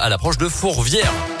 à l'approche de Fourvière.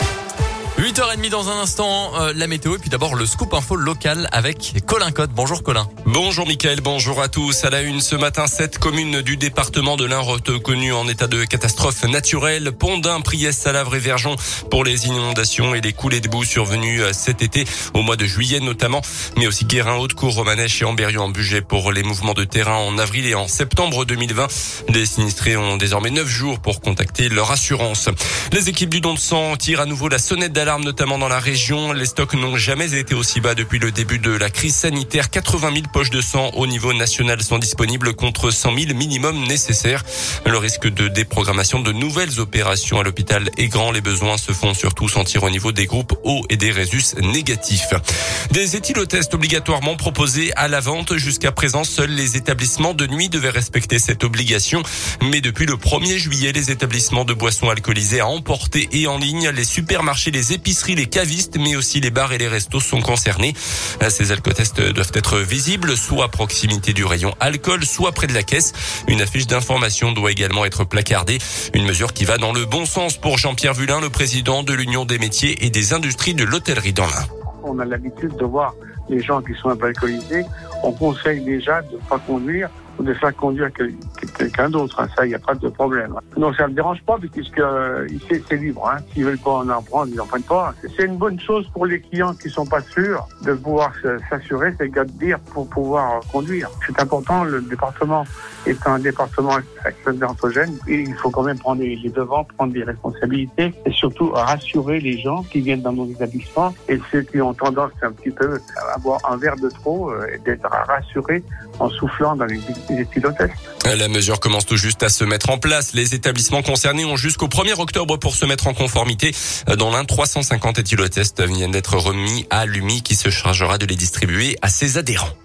8h30 dans un instant, euh, la météo et puis d'abord le scoop info local avec Colin Cotte. Bonjour Colin. Bonjour Mickaël, bonjour à tous. À la une ce matin, sept communes du département de l'Ain reconnues en état de catastrophe naturelle. Pondin, Priès, Salavre et Verjon pour les inondations et les coulées de boue survenues euh, cet été, au mois de juillet notamment, mais aussi Guérin, Haute-Cour, Romanèche et Amberieu en budget pour les mouvements de terrain en avril et en septembre 2020. Les sinistrés ont désormais neuf jours pour contacter leur assurance. Les équipes du don de sang tirent à nouveau la sonnette d'alarme notamment dans la région. Les stocks n'ont jamais été aussi bas depuis le début de la crise sanitaire. 80 000 poches de sang au niveau national sont disponibles contre 100 000 minimum nécessaires. Le risque de déprogrammation de nouvelles opérations à l'hôpital est grand. Les besoins se font surtout sentir au niveau des groupes O et des résus négatifs. Des éthylotests obligatoirement proposés à la vente. Jusqu'à présent, seuls les établissements de nuit devaient respecter cette obligation. Mais depuis le 1er juillet, les établissements de boissons alcoolisées à emporter et en ligne, les supermarchés, les épiceries, les cavistes, mais aussi les bars et les restos sont concernés. Ces alcotests doivent être visibles, soit à proximité du rayon alcool, soit près de la caisse. Une affiche d'information doit également être placardée. Une mesure qui va dans le bon sens pour Jean-Pierre Vulin, le président de l'Union des métiers et des industries de l'hôtellerie dans l'Ain. On a l'habitude de voir les gens qui sont un peu alcoolisés. On conseille déjà de ne pas conduire ou de faire conduire quelqu'un d'autre. Hein. Ça, il n'y a pas de problème. Non, ça ne me dérange pas puisque euh, c'est libre. Hein. S'ils veulent pas en prendre, ils n'en prennent pas. C'est une bonne chose pour les clients qui sont pas sûrs de pouvoir s'assurer, c'est de dire pour pouvoir conduire. C'est important. Le département est un département et il faut quand même prendre les devants, prendre des responsabilités et surtout rassurer les gens qui viennent dans nos établissements et ceux qui ont tendance un petit peu à avoir un verre de trop euh, et d'être rassurés en soufflant dans les la mesure commence tout juste à se mettre en place. Les établissements concernés ont jusqu'au 1er octobre pour se mettre en conformité. Dans l'un, 350 éthylotests viennent d'être remis à l'UMI qui se chargera de les distribuer à ses adhérents.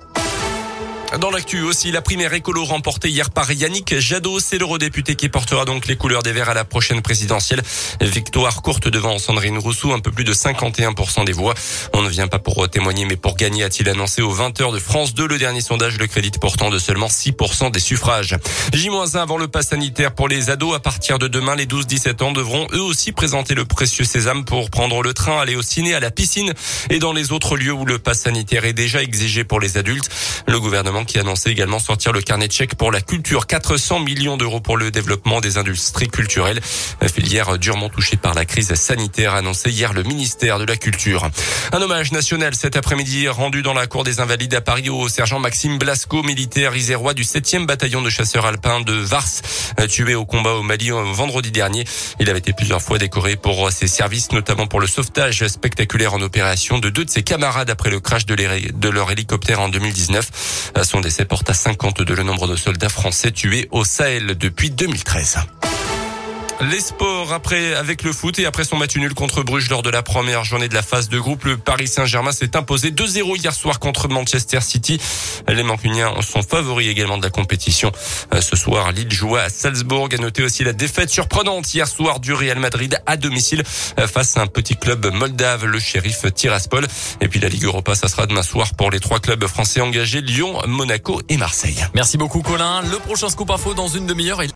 Dans l'actu aussi, la primaire écolo remportée hier par Yannick Jadot. C'est l'eurodéputé qui portera donc les couleurs des Verts à la prochaine présidentielle. Victoire courte devant Sandrine Rousseau, un peu plus de 51% des voix. On ne vient pas pour témoigner, mais pour gagner, a-t-il annoncé aux 20h de France 2. Le dernier sondage le crédite portant de seulement 6% des suffrages. J-1 avant le pass sanitaire pour les ados. À partir de demain, les 12-17 ans devront eux aussi présenter le précieux sésame pour prendre le train, aller au ciné, à la piscine et dans les autres lieux où le pass sanitaire est déjà exigé pour les adultes. Le gouvernement qui annonçait également sortir le carnet de chèques pour la culture. 400 millions d'euros pour le développement des industries culturelles. Filière durement touchée par la crise sanitaire, annoncé hier le ministère de la Culture. Un hommage national cet après-midi rendu dans la cour des Invalides à Paris au sergent Maxime Blasco, militaire isérois du 7e bataillon de chasseurs alpins de Vars, tué au combat au Mali vendredi dernier. Il avait été plusieurs fois décoré pour ses services, notamment pour le sauvetage spectaculaire en opération de deux de ses camarades après le crash de, leur hélicoptère en 2019. Son décès porte à 52 le nombre de soldats français tués au Sahel depuis 2013. Les sports après avec le foot et après son match nul contre Bruges lors de la première journée de la phase de groupe, le Paris Saint-Germain s'est imposé 2-0 hier soir contre Manchester City. Les Mancuniens sont favoris également de la compétition. Euh, ce soir, Lille joue à Salzbourg. A noté aussi la défaite surprenante hier soir du Real Madrid à domicile euh, face à un petit club moldave, le shérif Tiraspol. Et puis la Ligue Europa, ça sera demain soir pour les trois clubs français engagés, Lyon, Monaco et Marseille. Merci beaucoup Colin. Le prochain scoop info dans une demi-heure.